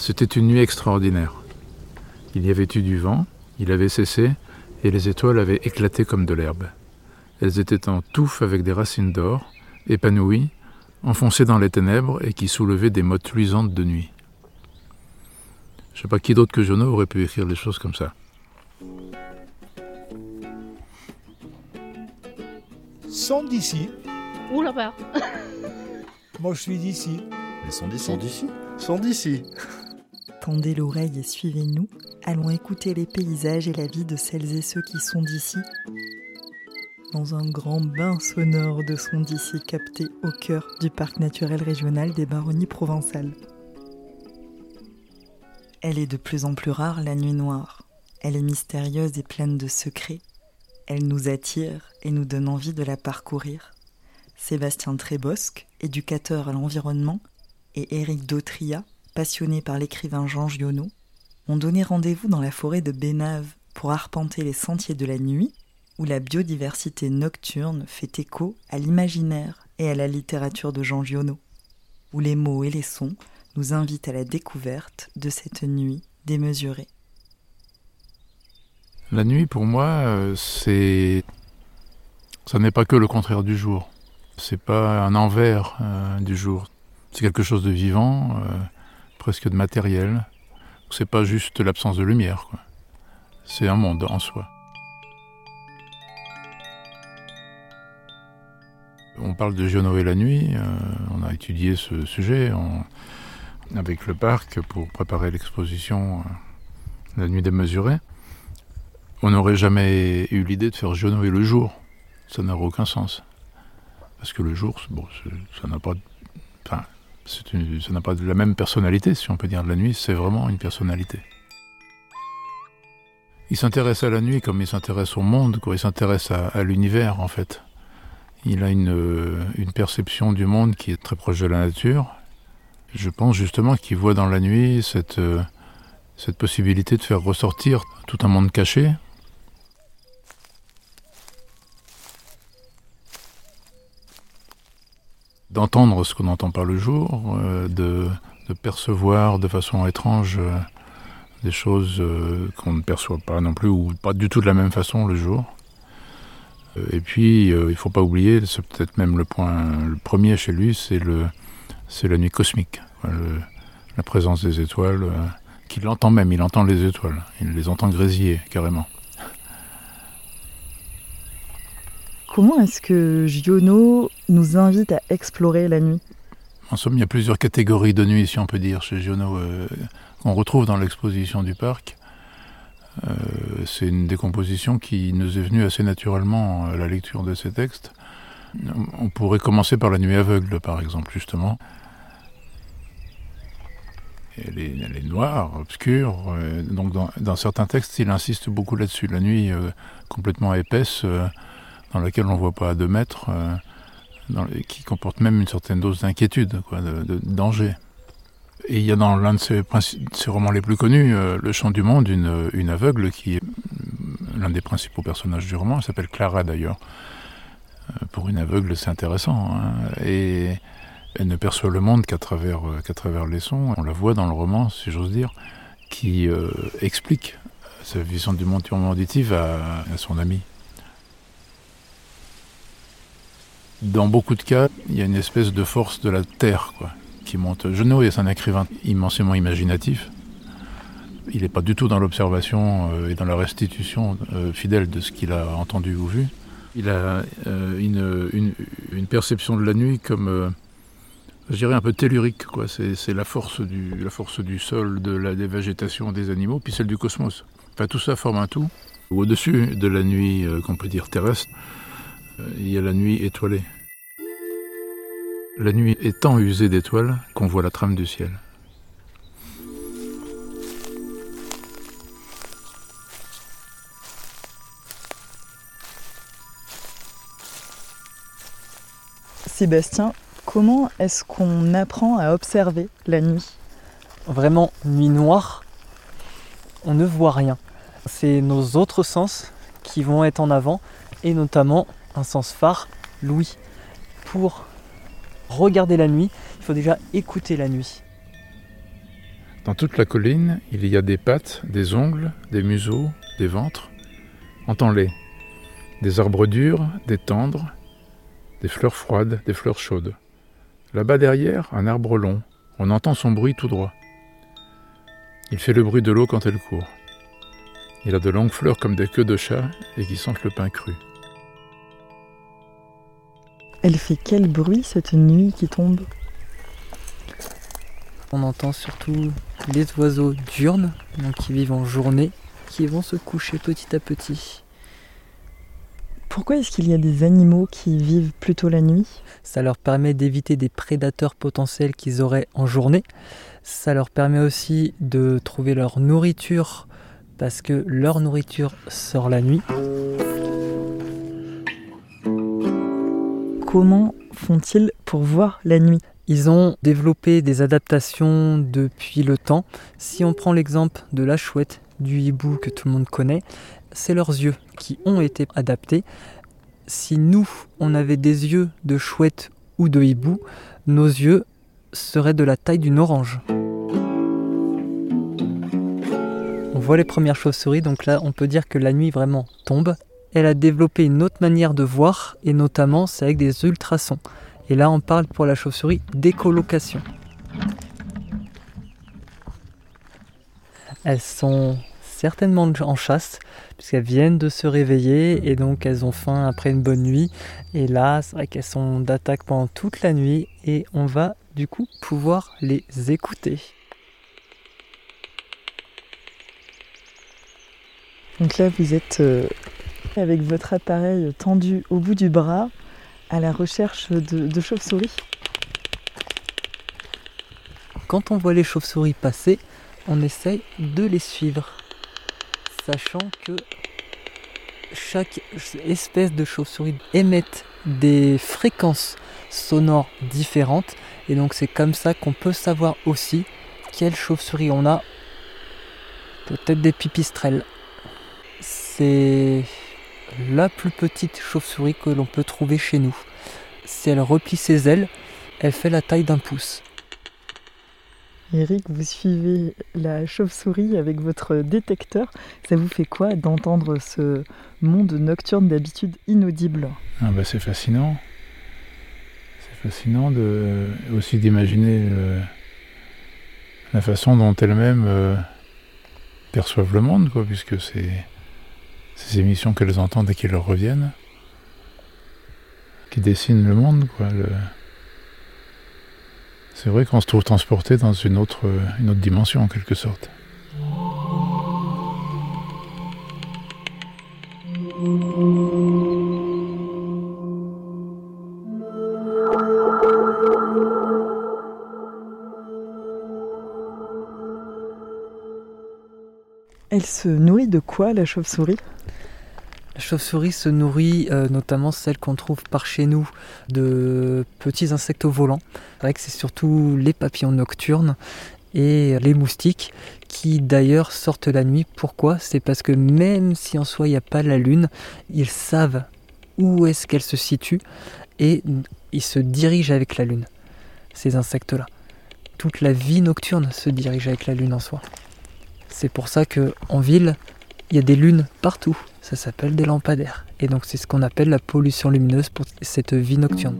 C'était une nuit extraordinaire. Il y avait eu du vent, il avait cessé, et les étoiles avaient éclaté comme de l'herbe. Elles étaient en touffe avec des racines d'or, épanouies, enfoncées dans les ténèbres et qui soulevaient des mottes luisantes de nuit. Je ne sais pas qui d'autre que Jono aurait pu écrire des choses comme ça. Sont d'ici. Ouh là-bas. Moi, je suis d'ici. Ils sont d'ici. Sont d'ici. Sont d'ici. Tendez l'oreille et suivez-nous. Allons écouter les paysages et la vie de celles et ceux qui sont d'ici. Dans un grand bain sonore de sons d'ici capté au cœur du parc naturel régional des Baronnies provençales. Elle est de plus en plus rare, la nuit noire. Elle est mystérieuse et pleine de secrets. Elle nous attire et nous donne envie de la parcourir. Sébastien Trébosque, éducateur à l'environnement, et Éric Dautria, passionné par l'écrivain Jean Giono, ont donné rendez-vous dans la forêt de Bénave pour arpenter les sentiers de la nuit, où la biodiversité nocturne fait écho à l'imaginaire et à la littérature de Jean Giono, où les mots et les sons nous invitent à la découverte de cette nuit démesurée. La nuit, pour moi, euh, c'est. Ça n'est pas que le contraire du jour. C'est pas un envers euh, du jour. C'est quelque chose de vivant, euh, presque de matériel. C'est pas juste l'absence de lumière. C'est un monde en soi. On parle de Giono et la nuit. on a étudié ce sujet avec le parc pour préparer l'exposition La nuit démesurée. On n'aurait jamais eu l'idée de faire Giono et le jour. Ça n'aurait aucun sens. Parce que le jour, ça n'a pas, enfin, ça n'a pas la même personnalité, si on peut dire. de La nuit, c'est vraiment une personnalité. Il s'intéresse à la nuit comme il s'intéresse au monde, quoi. il s'intéresse à, l'univers en fait. Il a une, une, perception du monde qui est très proche de la nature. Je pense justement qu'il voit dans la nuit cette, cette possibilité de faire ressortir tout un monde caché, d'entendre ce qu'on n'entend pas le jour, euh, de, percevoir de façon étrange euh, des choses euh, qu'on ne perçoit pas non plus, ou pas du tout de la même façon le jour. et puis, il ne faut pas oublier, c'est peut-être même le point le premier chez lui, c'est la nuit cosmique, la présence des étoiles, qu'il entend même, il entend les étoiles, il les entend grésiller carrément. Comment est-ce que Giono nous invite à explorer la nuit? En somme, il y a plusieurs catégories de nuit, si on peut dire, chez Giono, euh, qu'on retrouve dans l'exposition du parc. Euh, c'est une décomposition qui nous est venue assez naturellement à la lecture de ces textes. On pourrait commencer par la nuit aveugle, par exemple, justement. Elle est, noire, obscure. Euh, donc, dans, certains textes, il insiste beaucoup là-dessus. La nuit complètement épaisse dans laquelle on ne voit pas à deux mètres, euh, qui comporte même une certaine dose d'inquiétude, de, danger. Et il y a dans l'un de ses, romans les plus connus, euh, Le Chant du Monde, une, aveugle qui est l'un des principaux personnages du roman, elle s'appelle Clara d'ailleurs. Euh, pour une aveugle, c'est intéressant. Hein. Et elle ne perçoit le monde qu'à travers, les sons. On la voit dans le roman, si j'ose dire, qui explique sa vision du monde auditive à, à son ami. Dans beaucoup de cas, il y a une espèce de force de la terre qui monte. Genot est un écrivain immensément imaginatif. Il n'est pas du tout dans l'observation euh, et dans la restitution euh, fidèle de ce qu'il a entendu ou vu. Il a euh, une, perception de la nuit comme, je dirais, un peu tellurique. C'est, la, force du, la force du sol, de la, des végétations, des animaux, puis celle du cosmos. Enfin, tout ça forme un tout. Au-dessus de la nuit qu'on peut dire terrestre, il y a la nuit étoilée. La nuit est tant usée d'étoiles qu'on voit la trame du ciel. Sébastien, comment est-ce qu'on apprend à observer la nuit? Vraiment, nuit noire, on ne voit rien. C'est nos autres sens qui vont être en avant, et notamment un sens phare, l'ouïe. Pour regarder la nuit, il faut déjà écouter la nuit. Dans toute la colline, il y a des pattes, des ongles, des museaux, des ventres. Entends-les. Des arbres durs, des tendres, des fleurs froides, des fleurs chaudes. Là-bas derrière, un arbre long. On entend son bruit tout droit. Il fait le bruit de l'eau quand elle court. Il a de longues fleurs comme des queues de chat et qui sentent le pain cru. Elle fait quel bruit cette nuit qui tombe On entend surtout les oiseaux diurnes, donc qui vivent en journée, qui vont se coucher petit à petit. Pourquoi est-ce qu'il y a des animaux qui vivent plutôt la nuit Ça leur permet d'éviter des prédateurs potentiels qu'ils auraient en journée. Ça leur permet aussi de trouver leur nourriture parce que leur nourriture sort la nuit. Comment font-ils pour voir la nuit? Ils ont développé des adaptations depuis le temps. Si on prend l'exemple de la chouette, du hibou que tout le monde connaît, c'est leurs yeux qui ont été adaptés. Si nous, on avait des yeux de chouette ou de hibou, nos yeux seraient de la taille d'une orange. On voit les premières chauves-souris, donc là on peut dire que la nuit vraiment tombe. Elle a développé une autre manière de voir, et notamment c'est avec des ultrasons. Et là on parle pour la chauve-souris d'écolocation. Elles sont certainement en chasse, puisqu'elles viennent de se réveiller et donc elles ont faim après une bonne nuit. Et là, c'est vrai qu'elles sont d'attaque pendant toute la nuit et on va du coup pouvoir les écouter. Donc là, vous êtes euh, avec votre appareil tendu au bout du bras à la recherche de, chauves-souris. Quand on voit les chauves-souris passer, on essaye de les suivre sachant que chaque espèce de chauve-souris émette des fréquences sonores différentes et donc c'est comme ça qu'on peut savoir aussi quelle chauve-souris on a. Peut-être des pipistrelles. C'est la plus petite chauve-souris que l'on peut trouver chez nous. Si elle replie ses ailes, elle fait la taille d'un pouce. Eric, vous suivez la chauve-souris avec votre détecteur. Ça vous fait quoi d'entendre ce monde nocturne d'habitude inaudible? Ah bah C'est fascinant. C'est fascinant de, aussi d'imaginer euh, la façon dont elles-mêmes euh, perçoivent le monde, quoi, puisque c'est ces émissions qu'elles entendent et qui leur reviennent, qui dessinent le monde. Quoi, c'est vrai qu'on se trouve transporté dans une autre dimension en quelque sorte. Elle se nourrit de quoi la chauve-souris? La chauve-souris se nourrit euh, notamment celle qu'on trouve par chez nous de petits insectes volants. C'est vrai que c'est surtout les papillons nocturnes et les moustiques qui d'ailleurs sortent la nuit. Pourquoi? C'est parce que même si en soi il n'y a pas la lune, ils savent où est-ce qu'elle se situe et ils se dirigent avec la lune, ces insectes-là. Toute la vie nocturne se dirige avec la lune en soi. C'est pour ça que en ville, il y a des lunes partout. Ça s'appelle des lampadaires. Et donc c'est ce qu'on appelle la pollution lumineuse pour cette vie nocturne.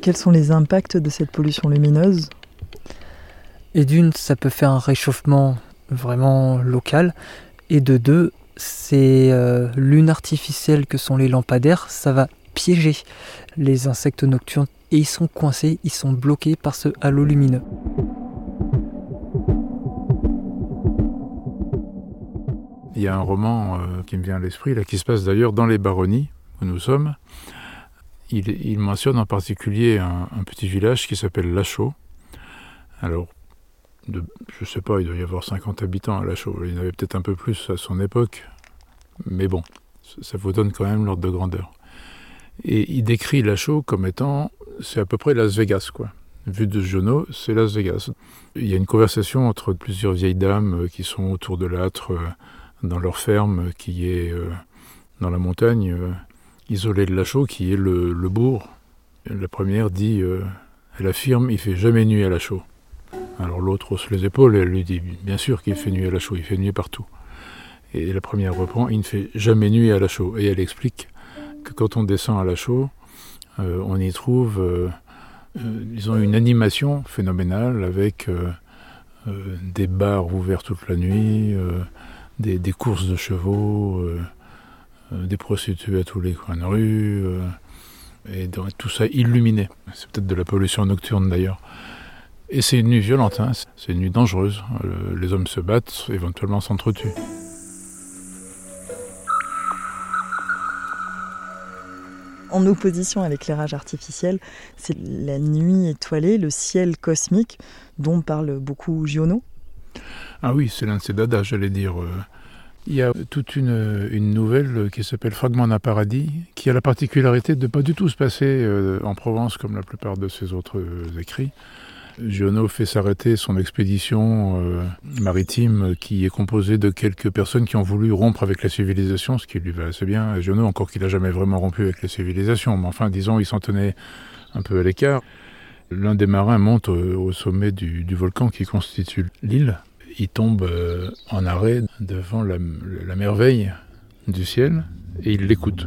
Quels sont les impacts de cette pollution lumineuse? Et d'une, ça peut faire un réchauffement vraiment local. Et de deux, ces euh, lunes artificielles que sont les lampadaires, ça va piéger les insectes nocturnes et ils sont coincés, ils sont bloqués par ce halo lumineux. Il y a un roman euh, qui me vient à l'esprit, là, qui se passe d'ailleurs dans les baronnies où nous sommes. Il, mentionne en particulier un, petit village qui s'appelle Lachaud. Alors, je sais pas, il doit y avoir 50 habitants à Lachaud. Il y en avait peut-être un peu plus à son époque. Mais bon, ça vous donne quand même l'ordre de grandeur. Et il décrit Lachaud comme étant, c'est à peu près Las Vegas, quoi. Vu de Jono, c'est Las Vegas. Il y a une conversation entre plusieurs vieilles dames qui sont autour de l'âtre euh, dans leur ferme qui est euh, dans la montagne, euh, isolée de la chaux, qui est le, bourg. La première dit euh, Elle affirme, il fait jamais nuit à la chaux. Alors l'autre hausse les épaules et elle lui dit, bien sûr qu'il fait nuit à la chaux, il fait nuit partout. Et la première reprend, il ne fait jamais nuit à la chaux. Et elle explique que quand on descend à la chaux, on y trouve, disons, une animation phénoménale avec des bars ouverts toute la nuit, des, courses de chevaux, des prostituées à tous les coins de rue, et tout ça illuminé. C'est peut-être de la pollution nocturne d'ailleurs. Et c'est une nuit violente, hein. c'est une nuit dangereuse. les hommes se battent, éventuellement s'entretuent. en opposition à l'éclairage artificiel, c'est la nuit étoilée, le ciel cosmique dont parle beaucoup Giono. Ah oui, c'est l'un de ses dadas, j'allais dire. Euh. Il y a toute une, nouvelle qui s'appelle Fragment d'un paradis, qui a la particularité de ne pas du tout se passer euh, en Provence comme la plupart de ses autres euh, écrits. Giono fait s'arrêter son expédition maritime qui est composée de quelques personnes qui ont voulu rompre avec la civilisation, ce qui lui va assez bien. Giono, encore qu'il n'a jamais vraiment rompu avec la civilisation, mais enfin, disons, il s'en tenait un peu à l'écart. L'un des marins monte au, sommet du, volcan qui constitue l'île. Il tombe euh, en arrêt devant la merveille du ciel et il l'écoute.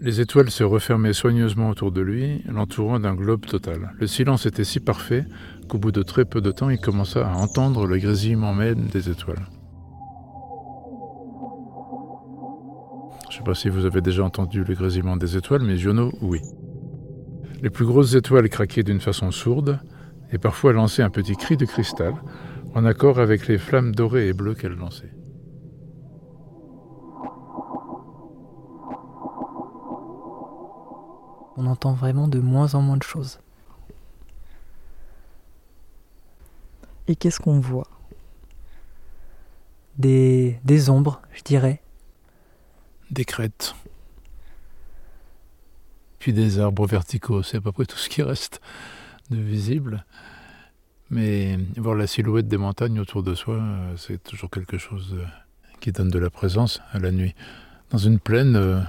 Les étoiles se refermaient soigneusement autour de lui, l'entourant d'un globe total. Le silence était si parfait qu'au bout de très peu de temps, il commença à entendre le grésillement même des étoiles. Je ne sais pas si vous avez déjà entendu le grésillement des étoiles, mais Giono, oui. Les plus grosses étoiles craquaient d'une façon sourde, et parfois lançaient un petit cri de cristal, en accord avec les flammes dorées et bleues qu'elles lançaient. on entend vraiment de moins en moins de choses. Et qu'est-ce qu'on voit? Des, des ombres, je dirais. Des crêtes. Des arbres verticaux, c'est à peu près tout ce qui reste de visible. Mais voir la silhouette des montagnes autour de soi, c'est toujours quelque chose qui donne de la présence à la nuit. Dans une plaine, euh,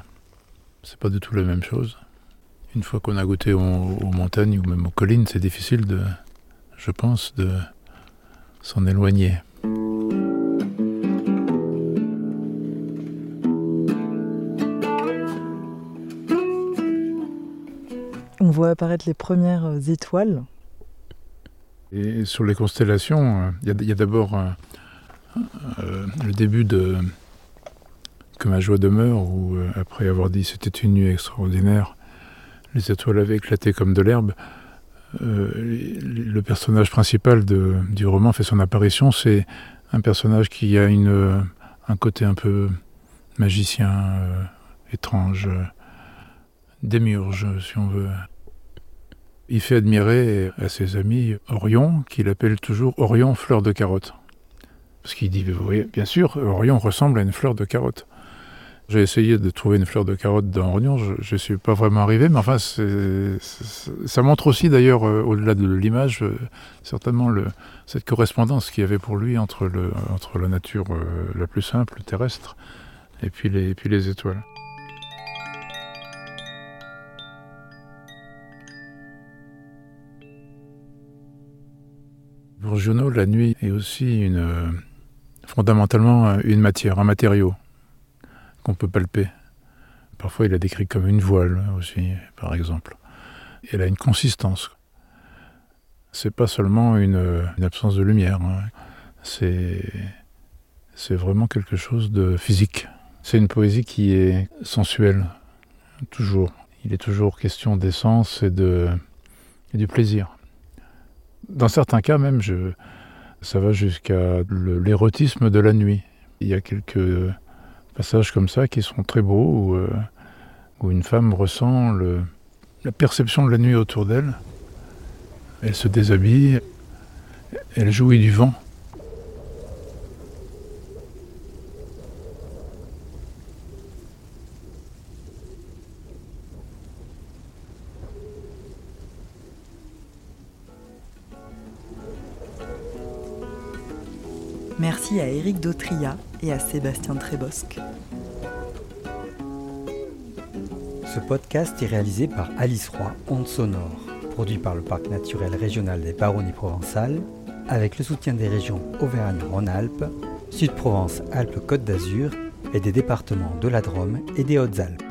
c'est pas du tout la même chose. Une fois qu'on a goûté aux, montagnes ou même aux collines, c'est difficile de, je pense, de s'en éloigner. Voit apparaître les premières étoiles. Et sur les constellations, il y a, d'abord euh, euh, le début de Que ma joie demeure, où euh, après avoir dit c'était une nuit extraordinaire, les étoiles avaient éclaté comme de l'herbe. Euh, le personnage principal du roman fait son apparition. C'est un personnage qui a une, un côté un peu magicien, euh, étrange, démiurge, si on veut. Il fait admirer à ses amis Orion, qu'il appelle toujours Orion fleur de carotte. Parce qu'il dit, bien sûr, Orion ressemble à une fleur de carotte. J'ai essayé de trouver une fleur de carotte dans Rognon, je ne suis pas vraiment arrivé, mais enfin, ça montre aussi d'ailleurs, euh, au-delà de l'image, euh, certainement cette correspondance qu'il y avait pour lui entre, la nature euh, la plus simple, terrestre, et puis les étoiles. Pour la nuit est aussi une, fondamentalement une matière, un matériau qu'on peut palper. Parfois, il a décrit comme une voile aussi, par exemple. Elle a une consistance. C'est pas seulement une, absence de lumière. Hein. C'est, c'est vraiment quelque chose de physique. C'est une poésie qui est sensuelle, toujours. Il est toujours question d'essence et, de, et du plaisir. Dans certains cas même, ça va jusqu'à l'érotisme de la nuit. Il y a quelques passages comme ça qui sont très beaux, où, euh, une femme ressent la perception de la nuit autour d'elle. Elle se déshabille, elle jouit du vent. Merci à Éric Dautria et à Sébastien Trébosque. Ce podcast est réalisé par Alice Roy, Onde Sonore, produit par le Parc naturel régional des Baronnies provençales, avec le soutien des régions Auvergne-Rhône-Alpes, Sud-Provence-Alpes-Côte d'Azur et des départements de la Drôme et des Hautes-Alpes.